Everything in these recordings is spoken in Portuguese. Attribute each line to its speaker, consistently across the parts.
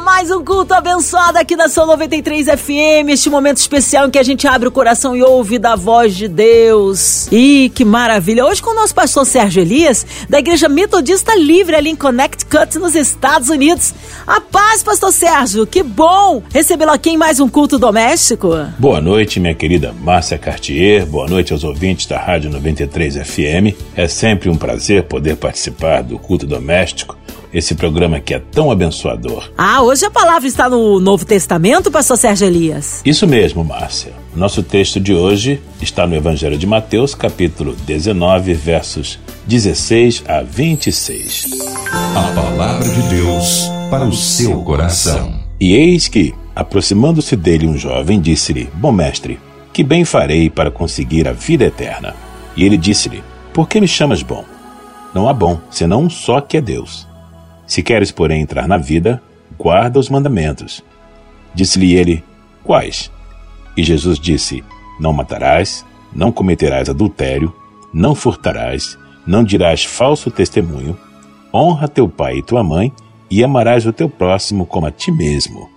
Speaker 1: Mais um culto abençoado aqui na São 93 FM. Este momento especial em que a gente abre o coração e ouve da voz de Deus. E que maravilha! Hoje com o nosso pastor Sérgio Elias, da Igreja Metodista Livre ali em Connecticut, nos Estados Unidos. A paz, pastor Sérgio! Que bom recebê-lo aqui em mais um culto doméstico.
Speaker 2: Boa noite, minha querida Márcia Cartier. Boa noite aos ouvintes da Rádio 93 FM. É sempre um prazer poder participar do culto doméstico esse programa que é tão abençoador.
Speaker 1: Ah, hoje a palavra está no Novo Testamento, pastor Sérgio Elias?
Speaker 2: Isso mesmo, Márcia. Nosso texto de hoje está no Evangelho de Mateus, capítulo 19, versos 16 a 26.
Speaker 3: A palavra de Deus para o seu coração.
Speaker 2: E eis que, aproximando-se dele um jovem, disse-lhe: Bom mestre, que bem farei para conseguir a vida eterna? E ele disse-lhe: Por que me chamas bom? Não há bom, senão um só que é Deus. Se queres, porém, entrar na vida, guarda os mandamentos. Disse-lhe ele: Quais? E Jesus disse: Não matarás, não cometerás adultério, não furtarás, não dirás falso testemunho, honra teu pai e tua mãe, e amarás o teu próximo como a ti mesmo.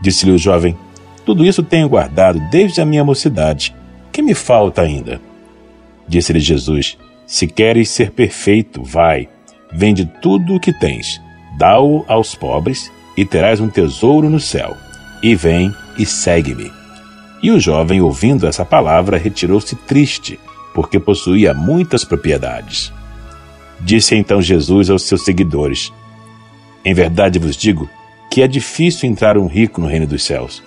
Speaker 2: Disse-lhe o jovem: Tudo isso tenho guardado desde a minha mocidade. Que me falta ainda? Disse-lhe Jesus: Se queres ser perfeito, vai, vende tudo o que tens dá-o aos pobres, e terás um tesouro no céu. E vem e segue-me. E o jovem, ouvindo essa palavra, retirou-se triste, porque possuía muitas propriedades. Disse então Jesus aos seus seguidores: Em verdade vos digo que é difícil entrar um rico no reino dos céus.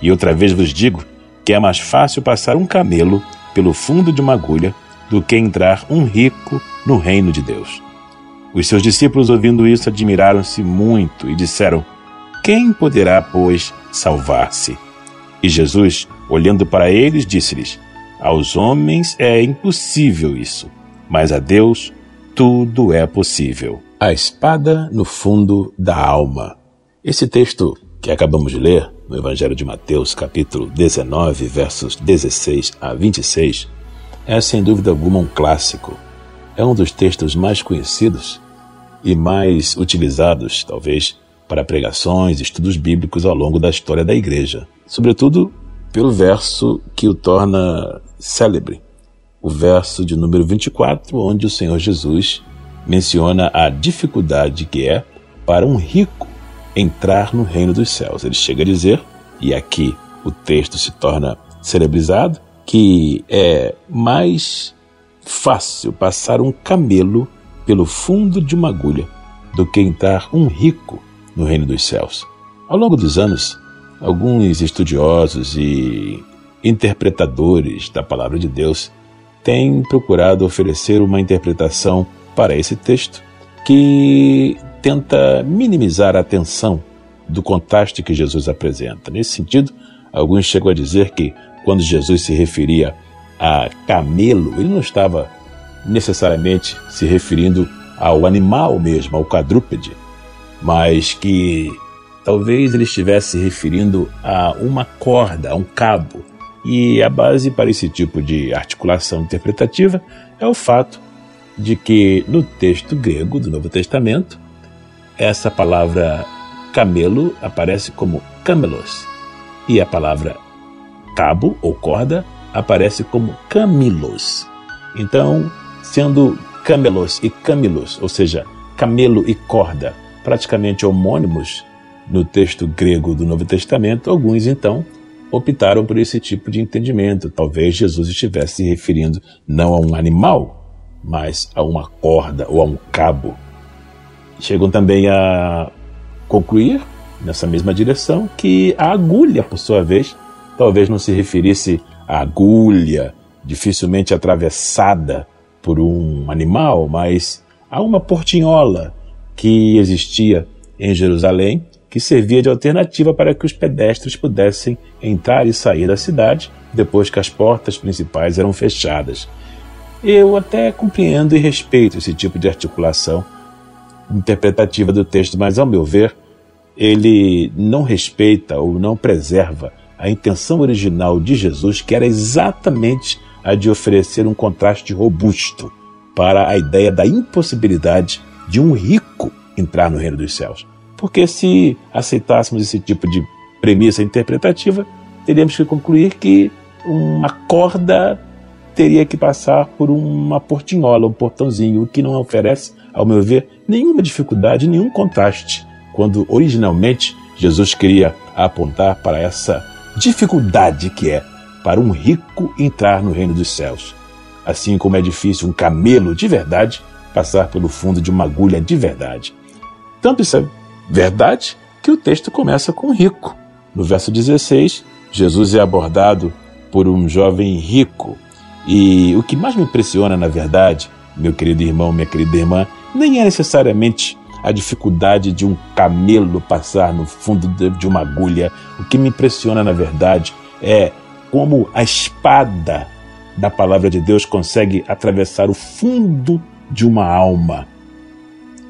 Speaker 2: E outra vez vos digo que é mais fácil passar um camelo pelo fundo de uma agulha do que entrar um rico no reino de Deus. Os seus discípulos, ouvindo isso, admiraram-se muito e disseram: Quem poderá, pois, salvar-se? E Jesus, olhando para eles, disse-lhes: Aos homens é impossível isso, mas a Deus tudo é possível. A espada no fundo da alma. Esse texto que acabamos de ler no Evangelho de Mateus, capítulo 19, versos 16 a 26, é sem dúvida alguma um clássico é um dos textos mais conhecidos e mais utilizados, talvez, para pregações estudos bíblicos ao longo da história da igreja, sobretudo pelo verso que o torna célebre, o verso de número 24, onde o Senhor Jesus menciona a dificuldade que é para um rico entrar no reino dos céus. Ele chega a dizer, e aqui o texto se torna celebrizado, que é mais fácil passar um camelo pelo fundo de uma agulha do que entrar um rico no reino dos céus. Ao longo dos anos, alguns estudiosos e interpretadores da palavra de Deus têm procurado oferecer uma interpretação para esse texto que tenta minimizar a atenção do contraste que Jesus apresenta. Nesse sentido, alguns chegam a dizer que quando Jesus se referia a camelo, ele não estava necessariamente se referindo ao animal mesmo, ao quadrúpede, mas que talvez ele estivesse se referindo a uma corda, a um cabo. E a base para esse tipo de articulação interpretativa é o fato de que no texto grego do Novo Testamento, essa palavra camelo aparece como camelos e a palavra cabo ou corda aparece como Camilos. Então, sendo Camelos e Camilos, ou seja, camelo e corda, praticamente homônimos no texto grego do Novo Testamento, alguns então optaram por esse tipo de entendimento. Talvez Jesus estivesse se referindo não a um animal, mas a uma corda ou a um cabo. Chegam também a concluir, nessa mesma direção, que a agulha, por sua vez, talvez não se referisse agulha, dificilmente atravessada por um animal, mas há uma portinhola que existia em Jerusalém que servia de alternativa para que os pedestres pudessem entrar e sair da cidade depois que as portas principais eram fechadas. Eu até compreendo e respeito esse tipo de articulação interpretativa do texto, mas ao meu ver, ele não respeita ou não preserva a intenção original de Jesus, que era exatamente a de oferecer um contraste robusto para a ideia da impossibilidade de um rico entrar no reino dos céus. Porque se aceitássemos esse tipo de premissa interpretativa, teríamos que concluir que uma corda teria que passar por uma portinhola, um portãozinho, o que não oferece, ao meu ver, nenhuma dificuldade, nenhum contraste, quando originalmente Jesus queria apontar para essa dificuldade que é para um rico entrar no reino dos céus. Assim como é difícil um camelo de verdade passar pelo fundo de uma agulha de verdade. Tanto isso é verdade que o texto começa com rico. No verso 16, Jesus é abordado por um jovem rico. E o que mais me impressiona, na verdade, meu querido irmão, minha querida irmã, nem é necessariamente a dificuldade de um camelo passar no fundo de uma agulha. O que me impressiona, na verdade, é como a espada da palavra de Deus consegue atravessar o fundo de uma alma.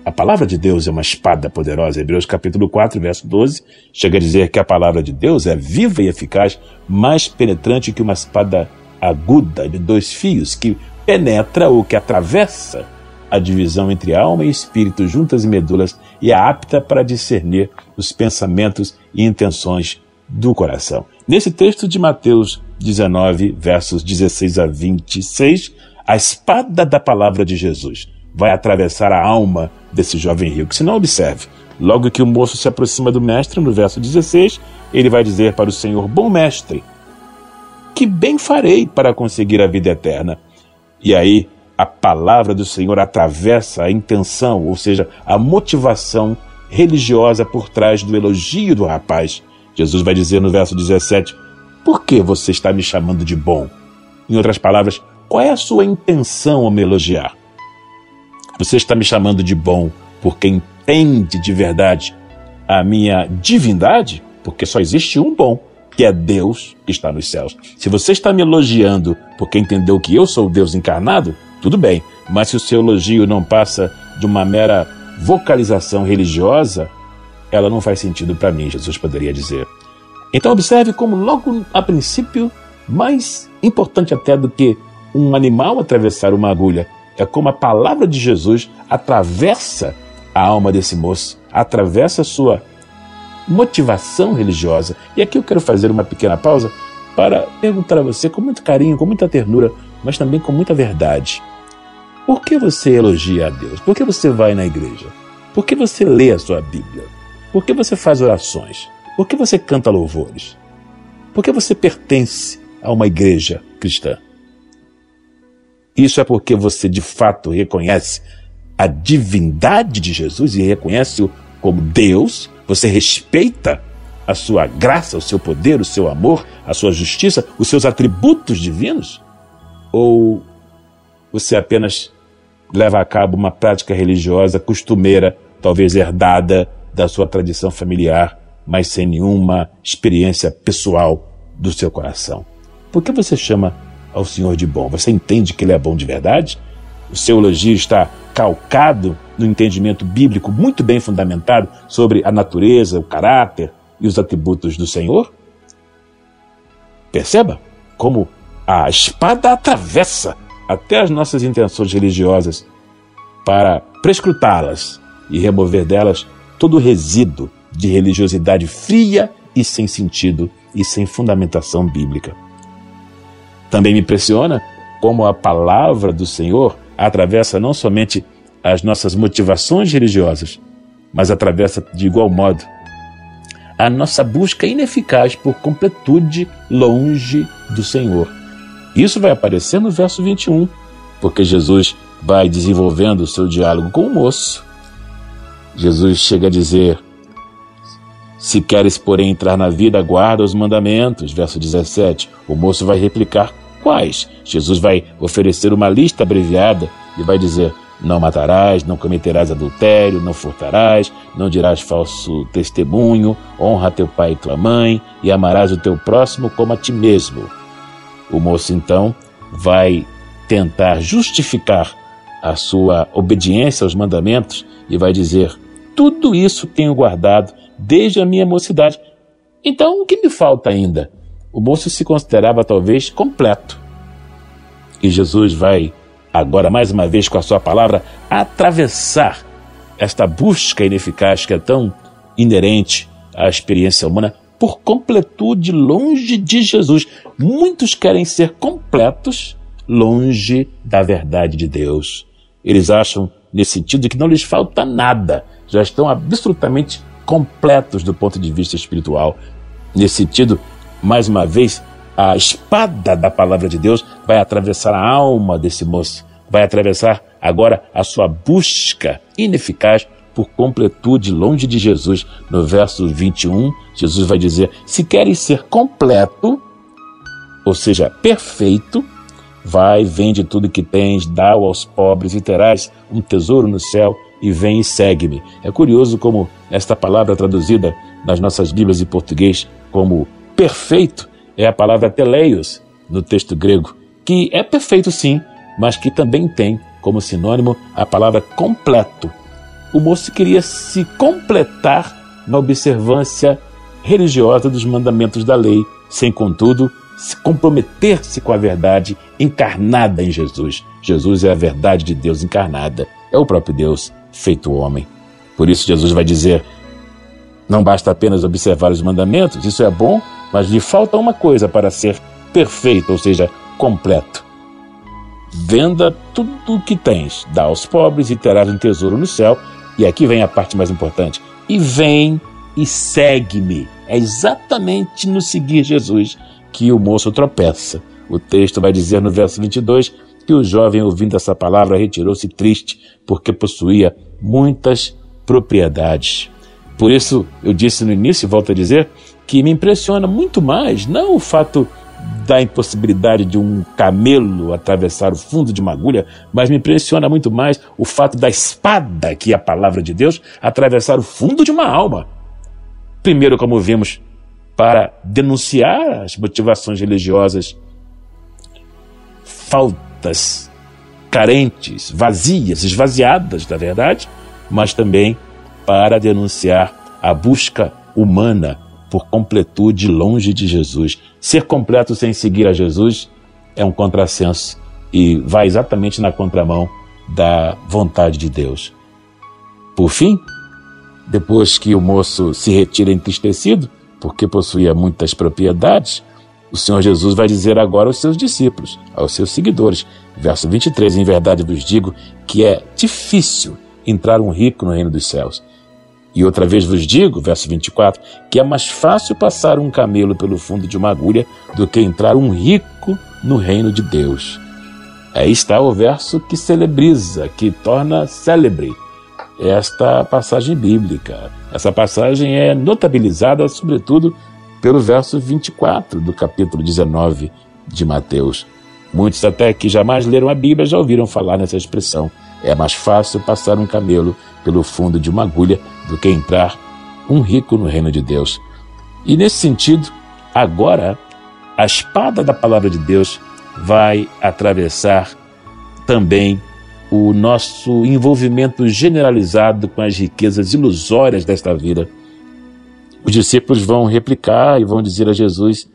Speaker 2: A palavra de Deus é uma espada poderosa. Hebreus capítulo 4, verso 12, chega a dizer que a palavra de Deus é viva e eficaz, mais penetrante que uma espada aguda de dois fios, que penetra ou que atravessa a divisão entre alma e espírito, juntas e medulas, e é apta para discernir os pensamentos e intenções do coração. Nesse texto de Mateus 19, versos 16 a 26, a espada da palavra de Jesus vai atravessar a alma desse jovem rico. Se não observe, logo que o moço se aproxima do mestre, no verso 16, ele vai dizer para o Senhor: Bom mestre, que bem farei para conseguir a vida eterna? E aí a palavra do Senhor atravessa a intenção, ou seja, a motivação religiosa por trás do elogio do rapaz. Jesus vai dizer no verso 17: Por que você está me chamando de bom? Em outras palavras, qual é a sua intenção ao me elogiar? Você está me chamando de bom porque entende de verdade a minha divindade? Porque só existe um bom, que é Deus que está nos céus. Se você está me elogiando porque entendeu que eu sou Deus encarnado, tudo bem, mas se o seu elogio não passa de uma mera vocalização religiosa, ela não faz sentido para mim, Jesus poderia dizer. Então observe como logo a princípio, mais importante até do que um animal atravessar uma agulha, é como a palavra de Jesus atravessa a alma desse moço, atravessa a sua motivação religiosa. E aqui eu quero fazer uma pequena pausa para perguntar a você com muito carinho, com muita ternura, mas também com muita verdade. Por que você elogia a Deus? Por que você vai na igreja? Por que você lê a sua Bíblia? Por que você faz orações? Por que você canta louvores? Por que você pertence a uma igreja cristã? Isso é porque você de fato reconhece a divindade de Jesus e reconhece-o como Deus, você respeita a sua graça, o seu poder, o seu amor, a sua justiça, os seus atributos divinos? Ou você apenas leva a cabo uma prática religiosa costumeira, talvez herdada da sua tradição familiar, mas sem nenhuma experiência pessoal do seu coração? Por que você chama ao Senhor de bom? Você entende que Ele é bom de verdade? O seu elogio está calcado no entendimento bíblico muito bem fundamentado sobre a natureza, o caráter e os atributos do Senhor? Perceba como a espada atravessa até as nossas intenções religiosas para prescrutá-las e remover delas todo o resíduo de religiosidade fria e sem sentido e sem fundamentação bíblica. Também me impressiona como a palavra do Senhor atravessa não somente as nossas motivações religiosas, mas atravessa de igual modo a nossa busca ineficaz por completude longe do Senhor. Isso vai aparecer no verso 21, porque Jesus vai desenvolvendo o seu diálogo com o moço. Jesus chega a dizer: Se queres, porém, entrar na vida, guarda os mandamentos. Verso 17. O moço vai replicar: Quais? Jesus vai oferecer uma lista abreviada e vai dizer: Não matarás, não cometerás adultério, não furtarás, não dirás falso testemunho, honra teu pai e tua mãe, e amarás o teu próximo como a ti mesmo. O moço então vai tentar justificar a sua obediência aos mandamentos e vai dizer: Tudo isso tenho guardado desde a minha mocidade. Então, o que me falta ainda? O moço se considerava talvez completo. E Jesus vai, agora mais uma vez com a sua palavra, atravessar esta busca ineficaz que é tão inerente à experiência humana por completude longe de Jesus. Muitos querem ser completos longe da verdade de Deus. Eles acham, nesse sentido, que não lhes falta nada, já estão absolutamente completos do ponto de vista espiritual. Nesse sentido, mais uma vez, a espada da palavra de Deus vai atravessar a alma desse moço, vai atravessar agora a sua busca ineficaz por completude longe de Jesus. No verso 21, Jesus vai dizer: Se queres ser completo, ou seja, perfeito, vai, vende tudo que tens, dá aos pobres e terás um tesouro no céu e vem e segue-me. É curioso como esta palavra traduzida nas nossas Bíblias em português como perfeito é a palavra teleios no texto grego, que é perfeito sim, mas que também tem como sinônimo a palavra completo. O moço queria se completar na observância religiosa dos mandamentos da lei, sem contudo se comprometer-se com a verdade encarnada em Jesus. Jesus é a verdade de Deus encarnada, é o próprio Deus feito homem. Por isso, Jesus vai dizer: não basta apenas observar os mandamentos, isso é bom, mas lhe falta uma coisa para ser perfeito, ou seja, completo. Venda tudo o que tens, dá aos pobres e terás um tesouro no céu. E aqui vem a parte mais importante. E vem e segue-me. É exatamente no seguir Jesus que o moço tropeça. O texto vai dizer no verso 22 que o jovem, ouvindo essa palavra, retirou-se triste, porque possuía muitas propriedades. Por isso, eu disse no início, e volto a dizer, que me impressiona muito mais, não o fato da impossibilidade de um camelo atravessar o fundo de uma agulha, mas me impressiona muito mais o fato da espada, que é a palavra de Deus, atravessar o fundo de uma alma. Primeiro, como vimos, para denunciar as motivações religiosas faltas carentes, vazias, esvaziadas da verdade, mas também para denunciar a busca humana por completude longe de Jesus. Ser completo sem seguir a Jesus é um contrassenso e vai exatamente na contramão da vontade de Deus. Por fim, depois que o moço se retira entristecido, porque possuía muitas propriedades, o Senhor Jesus vai dizer agora aos seus discípulos, aos seus seguidores, verso 23: Em verdade vos digo que é difícil entrar um rico no reino dos céus. E outra vez vos digo, verso 24, que é mais fácil passar um camelo pelo fundo de uma agulha do que entrar um rico no reino de Deus. Aí está o verso que celebriza, que torna célebre esta passagem bíblica. Essa passagem é notabilizada, sobretudo, pelo verso 24 do capítulo 19 de Mateus. Muitos até que jamais leram a Bíblia já ouviram falar nessa expressão. É mais fácil passar um camelo pelo fundo de uma agulha do que entrar um rico no reino de Deus. E nesse sentido, agora a espada da palavra de Deus vai atravessar também o nosso envolvimento generalizado com as riquezas ilusórias desta vida os discípulos vão replicar e vão dizer a Jesus,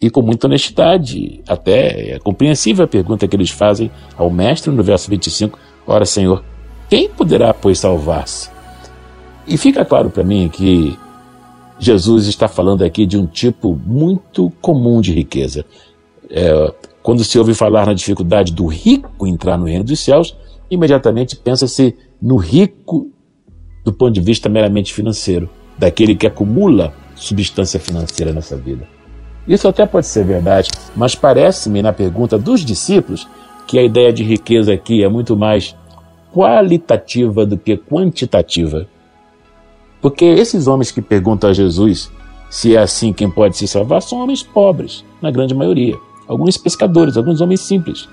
Speaker 2: e com muita honestidade, até é compreensível a pergunta que eles fazem ao Mestre no verso 25: Ora, Senhor, quem poderá, pois, salvar-se? E fica claro para mim que Jesus está falando aqui de um tipo muito comum de riqueza. É, quando se ouve falar na dificuldade do rico entrar no reino dos céus, imediatamente pensa-se no rico do ponto de vista meramente financeiro daquele que acumula substância financeira nessa vida. Isso até pode ser verdade, mas parece-me na pergunta dos discípulos que a ideia de riqueza aqui é muito mais qualitativa do que quantitativa. Porque esses homens que perguntam a Jesus se é assim quem pode se salvar são homens pobres, na grande maioria. Alguns pescadores, alguns homens simples.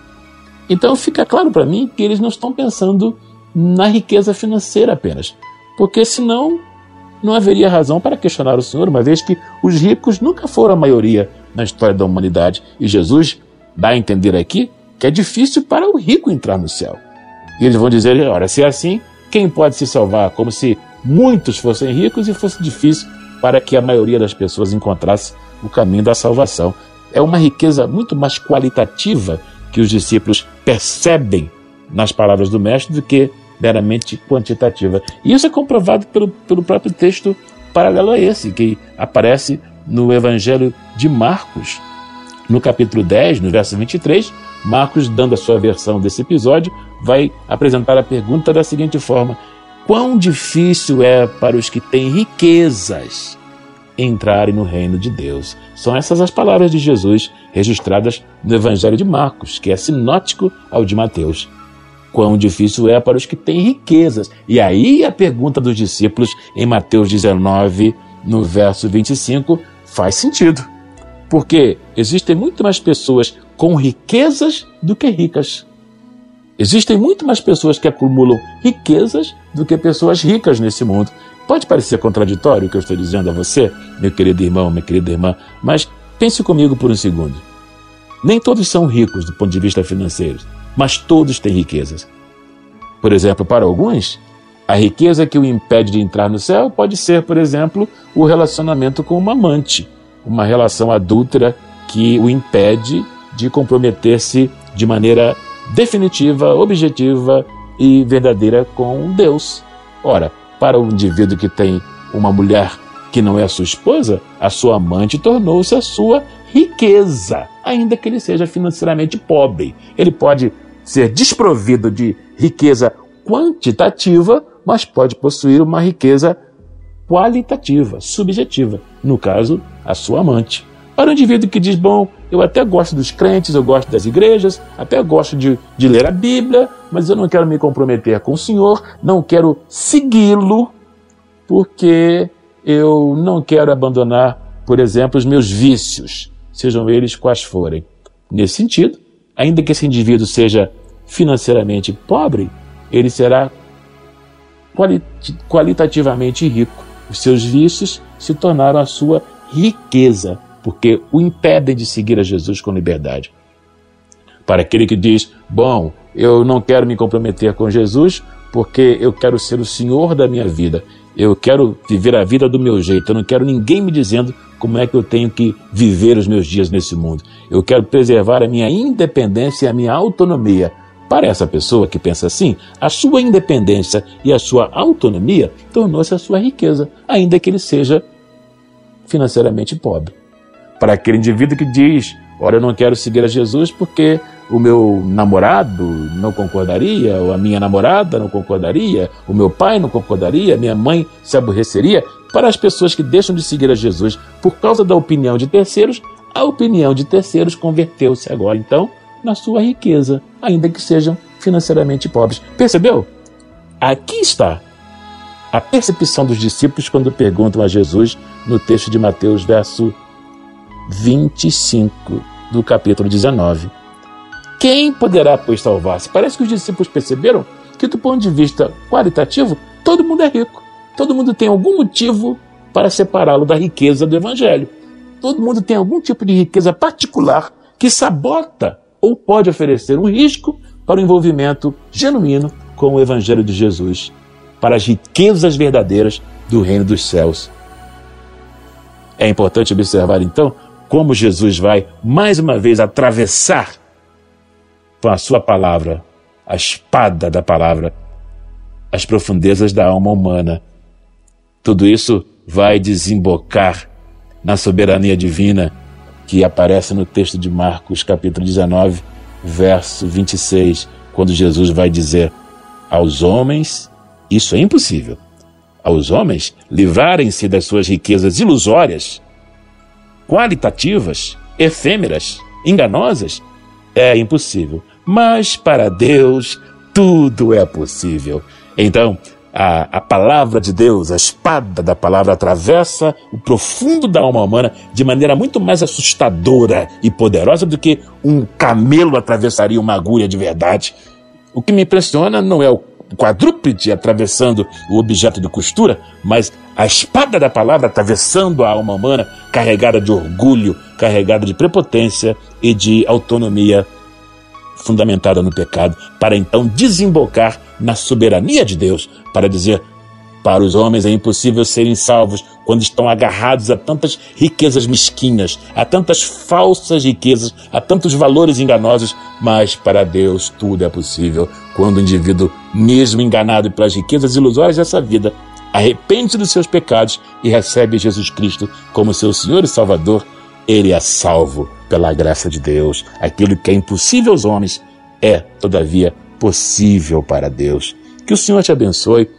Speaker 2: Então fica claro para mim que eles não estão pensando na riqueza financeira apenas. Porque senão não haveria razão para questionar o Senhor, uma vez que os ricos nunca foram a maioria na história da humanidade. E Jesus dá a entender aqui que é difícil para o rico entrar no céu. E eles vão dizer: ora, se é assim, quem pode se salvar? Como se muitos fossem ricos e fosse difícil para que a maioria das pessoas encontrasse o caminho da salvação. É uma riqueza muito mais qualitativa que os discípulos percebem nas palavras do Mestre do que meramente quantitativa. E isso é comprovado pelo, pelo próprio texto paralelo a esse, que aparece no Evangelho de Marcos, no capítulo 10, no verso 23. Marcos, dando a sua versão desse episódio, vai apresentar a pergunta da seguinte forma: Quão difícil é para os que têm riquezas entrarem no reino de Deus? São essas as palavras de Jesus registradas no Evangelho de Marcos, que é sinótico ao de Mateus quão difícil é para os que têm riquezas. E aí a pergunta dos discípulos em Mateus 19, no verso 25, faz sentido. Porque existem muito mais pessoas com riquezas do que ricas. Existem muito mais pessoas que acumulam riquezas do que pessoas ricas nesse mundo. Pode parecer contraditório o que eu estou dizendo a você, meu querido irmão, minha querida irmã, mas pense comigo por um segundo. Nem todos são ricos do ponto de vista financeiro mas todos têm riquezas. Por exemplo, para alguns, a riqueza que o impede de entrar no céu pode ser, por exemplo, o relacionamento com uma amante, uma relação adúltera que o impede de comprometer-se de maneira definitiva, objetiva e verdadeira com Deus. Ora, para o indivíduo que tem uma mulher que não é a sua esposa, a sua amante tornou-se a sua riqueza, ainda que ele seja financeiramente pobre. Ele pode ser desprovido de riqueza quantitativa, mas pode possuir uma riqueza qualitativa, subjetiva. No caso, a sua amante. Para o indivíduo que diz, bom, eu até gosto dos crentes, eu gosto das igrejas, até gosto de, de ler a Bíblia, mas eu não quero me comprometer com o Senhor, não quero segui-lo, porque eu não quero abandonar, por exemplo, os meus vícios, sejam eles quais forem. Nesse sentido, ainda que esse indivíduo seja financeiramente pobre, ele será qualitativamente rico. Os seus vícios se tornaram a sua riqueza, porque o impedem de seguir a Jesus com liberdade. Para aquele que diz: Bom, eu não quero me comprometer com Jesus porque eu quero ser o Senhor da minha vida. Eu quero viver a vida do meu jeito. Eu não quero ninguém me dizendo como é que eu tenho que viver os meus dias nesse mundo. Eu quero preservar a minha independência e a minha autonomia. Para essa pessoa que pensa assim, a sua independência e a sua autonomia tornou-se a sua riqueza, ainda que ele seja financeiramente pobre. Para aquele indivíduo que diz: Ora, eu não quero seguir a Jesus porque o meu namorado não concordaria, ou a minha namorada não concordaria, o meu pai não concordaria, minha mãe se aborreceria. Para as pessoas que deixam de seguir a Jesus por causa da opinião de terceiros, a opinião de terceiros converteu-se agora então na sua riqueza, ainda que sejam financeiramente pobres. Percebeu? Aqui está a percepção dos discípulos quando perguntam a Jesus no texto de Mateus, verso 25 do capítulo 19. Quem poderá, pois, salvar-se? Parece que os discípulos perceberam que, do ponto de vista qualitativo, todo mundo é rico. Todo mundo tem algum motivo para separá-lo da riqueza do Evangelho. Todo mundo tem algum tipo de riqueza particular que sabota ou pode oferecer um risco para o envolvimento genuíno com o Evangelho de Jesus, para as riquezas verdadeiras do reino dos céus. É importante observar então como Jesus vai mais uma vez atravessar com a sua palavra, a espada da palavra, as profundezas da alma humana. Tudo isso vai desembocar na soberania divina que aparece no texto de Marcos, capítulo 19, verso 26, quando Jesus vai dizer: Aos homens, isso é impossível. Aos homens livrarem-se das suas riquezas ilusórias qualitativas, efêmeras, enganosas, é impossível. Mas para Deus tudo é possível. Então, a, a palavra de Deus, a espada da palavra, atravessa o profundo da alma humana de maneira muito mais assustadora e poderosa do que um camelo atravessaria uma agulha de verdade. O que me impressiona não é o quadrúpede atravessando o objeto de costura, mas a espada da palavra atravessando a alma humana, carregada de orgulho, carregada de prepotência e de autonomia fundamentada no pecado, para então desembocar na soberania de Deus, para dizer: Para os homens é impossível serem salvos quando estão agarrados a tantas riquezas mesquinhas, a tantas falsas riquezas, a tantos valores enganosos, mas para Deus tudo é possível quando o indivíduo, mesmo enganado pelas riquezas ilusórias dessa vida, arrepende dos seus pecados e recebe Jesus Cristo como seu Senhor e Salvador, ele é salvo pela graça de Deus. Aquilo que é impossível aos homens é, todavia, possível para Deus. Que o Senhor te abençoe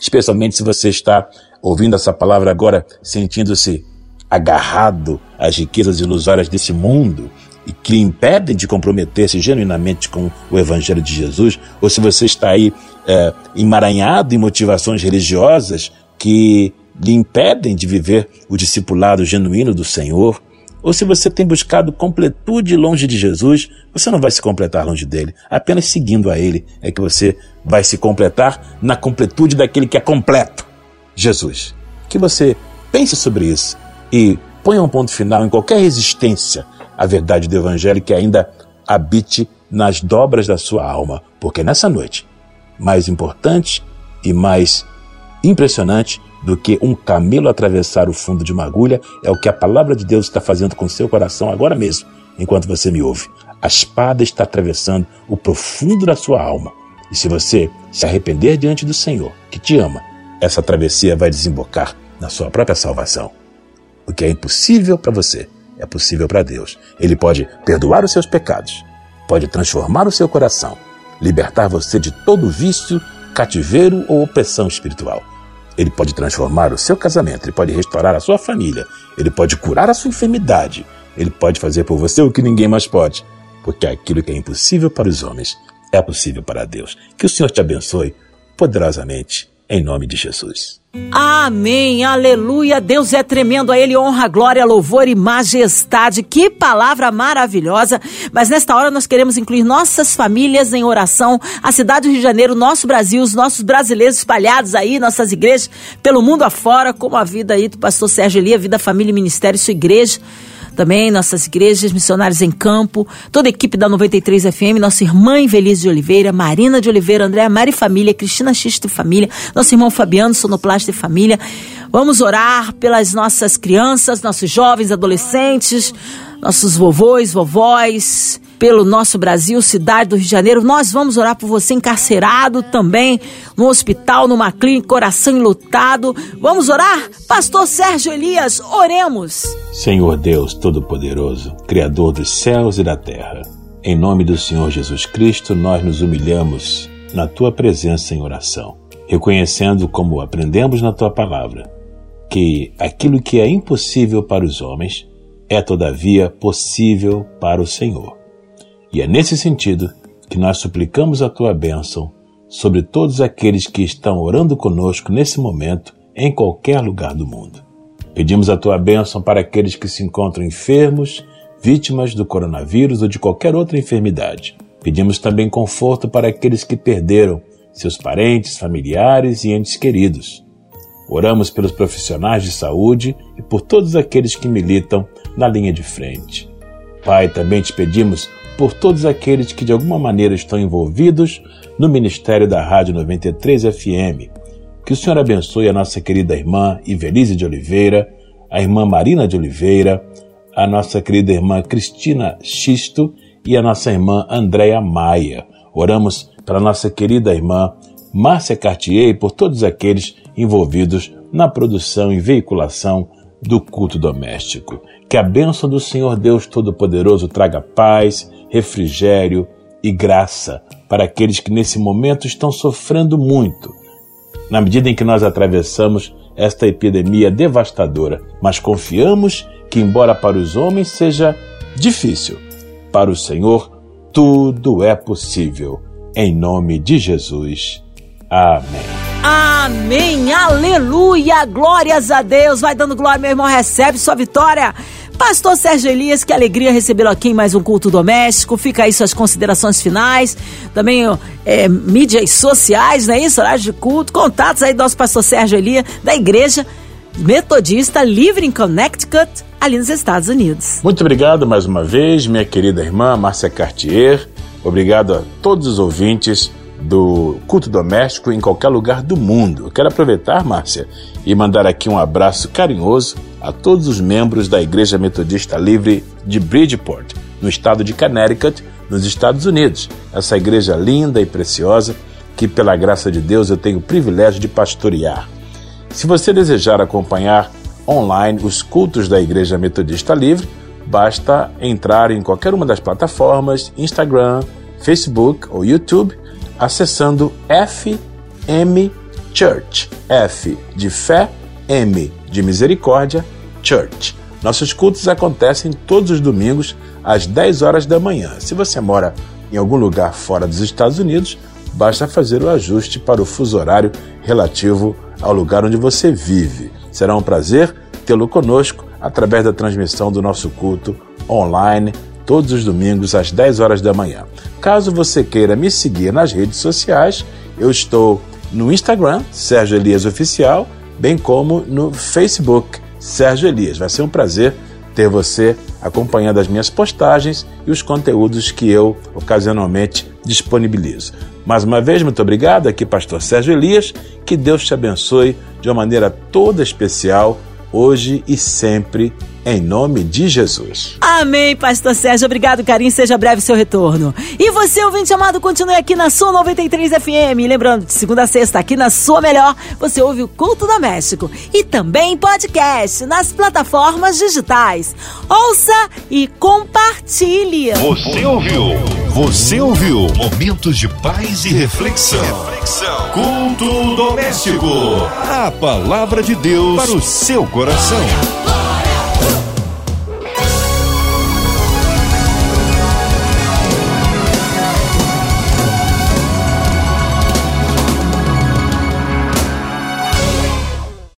Speaker 2: especialmente se você está ouvindo essa palavra agora, sentindo-se agarrado às riquezas ilusórias desse mundo e que lhe impedem de comprometer-se genuinamente com o Evangelho de Jesus, ou se você está aí é, emaranhado em motivações religiosas que lhe impedem de viver o discipulado genuíno do Senhor, ou se você tem buscado completude longe de Jesus, você não vai se completar longe dele. Apenas seguindo a ele é que você vai se completar na completude daquele que é completo, Jesus. Que você pense sobre isso e ponha um ponto final em qualquer resistência à verdade do Evangelho que ainda habite nas dobras da sua alma, porque nessa noite, mais importante e mais impressionante do que um camelo atravessar o fundo de uma agulha é o que a palavra de Deus está fazendo com seu coração agora mesmo, enquanto você me ouve. A espada está atravessando o profundo da sua alma. E se você se arrepender diante do Senhor, que te ama, essa travessia vai desembocar na sua própria salvação. O que é impossível para você é possível para Deus. Ele pode perdoar os seus pecados, pode transformar o seu coração, libertar você de todo vício, cativeiro ou opressão espiritual. Ele pode transformar o seu casamento, ele pode restaurar a sua família, ele pode curar a sua enfermidade, ele pode fazer por você o que ninguém mais pode, porque aquilo que é impossível para os homens é possível para Deus. Que o Senhor te abençoe poderosamente, em nome de Jesus.
Speaker 1: Amém, aleluia. Deus é tremendo, a Ele honra, glória, louvor e majestade. Que palavra maravilhosa. Mas nesta hora nós queremos incluir nossas famílias em oração, a cidade do Rio de Janeiro, nosso Brasil, os nossos brasileiros espalhados aí, nossas igrejas pelo mundo afora, como a vida aí do pastor Sérgio Elia, Vida, Família e Ministério, sua igreja também nossas igrejas, missionários em campo, toda a equipe da 93 FM, nossa irmã Invelise de Oliveira, Marina de Oliveira, Andréa Mari Família, Cristina Xista e Família, nosso irmão Fabiano, Sonoplasta e Família. Vamos orar pelas nossas crianças, nossos jovens, adolescentes, nossos vovôs, vovós, pelo nosso Brasil, cidade do Rio de Janeiro. Nós vamos orar por você encarcerado também, no hospital, numa clínica, coração enlutado. Vamos orar? Pastor Sérgio Elias, oremos.
Speaker 2: Senhor Deus Todo-Poderoso, Criador dos céus e da terra, em nome do Senhor Jesus Cristo, nós nos humilhamos na tua presença em oração, reconhecendo como aprendemos na tua palavra que aquilo que é impossível para os homens é todavia possível para o Senhor. E é nesse sentido que nós suplicamos a tua bênção sobre todos aqueles que estão orando conosco nesse momento em qualquer lugar do mundo. Pedimos a tua bênção para aqueles que se encontram enfermos, vítimas do coronavírus ou de qualquer outra enfermidade. Pedimos também conforto para aqueles que perderam seus parentes, familiares e entes queridos. Oramos pelos profissionais de saúde e por todos aqueles que militam na linha de frente. Pai, também te pedimos por todos aqueles que de alguma maneira estão envolvidos no ministério da Rádio 93 FM. Que o Senhor abençoe a nossa querida irmã Ivelise de Oliveira, a irmã Marina de Oliveira, a nossa querida irmã Cristina Xisto e a nossa irmã Andréa Maia. Oramos para nossa querida irmã Márcia Cartier e por todos aqueles envolvidos na produção e veiculação do culto doméstico. Que a bênção do Senhor Deus Todo-Poderoso traga paz, refrigério e graça para aqueles que nesse momento estão sofrendo muito, na medida em que nós atravessamos esta epidemia devastadora, mas confiamos que, embora para os homens seja difícil, para o Senhor tudo é possível. Em nome de Jesus. Amém.
Speaker 1: Amém, aleluia, glórias a Deus. Vai dando glória, meu irmão, recebe sua vitória. Pastor Sérgio Elias, que alegria recebê-lo aqui em mais um culto doméstico. Fica aí suas considerações finais. Também é, mídias sociais, não é isso? Horário de culto. Contatos aí do nosso pastor Sérgio Elias, da igreja metodista Livre em Connecticut, ali nos Estados Unidos.
Speaker 2: Muito obrigado mais uma vez, minha querida irmã Márcia Cartier. Obrigado a todos os ouvintes do culto doméstico em qualquer lugar do mundo. Eu quero aproveitar, Márcia, e mandar aqui um abraço carinhoso a todos os membros da Igreja Metodista Livre de Bridgeport, no estado de Connecticut, nos Estados Unidos. Essa igreja linda e preciosa que, pela graça de Deus, eu tenho o privilégio de pastorear. Se você desejar acompanhar online os cultos da Igreja Metodista Livre, basta entrar em qualquer uma das plataformas, Instagram, Facebook ou YouTube, acessando FM Church. F de fé, M de misericórdia, Church. Nossos cultos acontecem todos os domingos às 10 horas da manhã. Se você mora em algum lugar fora dos Estados Unidos, basta fazer o ajuste para o fuso horário relativo ao lugar onde você vive. Será um prazer tê-lo conosco através da transmissão do nosso culto online todos os domingos às 10 horas da manhã. Caso você queira me seguir nas redes sociais, eu estou no Instagram, Sérgio Elias Oficial, bem como no Facebook, Sérgio Elias. Vai ser um prazer ter você acompanhando as minhas postagens e os conteúdos que eu ocasionalmente disponibilizo. Mais uma vez, muito obrigado. Aqui, Pastor Sérgio Elias. Que Deus te abençoe de uma maneira toda especial, hoje e sempre em nome de Jesus.
Speaker 1: Amém, Pastor Sérgio. Obrigado, carinho. Seja breve seu retorno. E você, ouvinte amado, continue aqui na sua 93 FM. Lembrando, de segunda a sexta, aqui na sua melhor, você ouve o Culto Doméstico. E também podcast nas plataformas digitais. Ouça e compartilhe.
Speaker 3: Você ouviu? Você ouviu? Momentos de paz e reflexão. reflexão. Culto Doméstico. A palavra de Deus para o seu coração.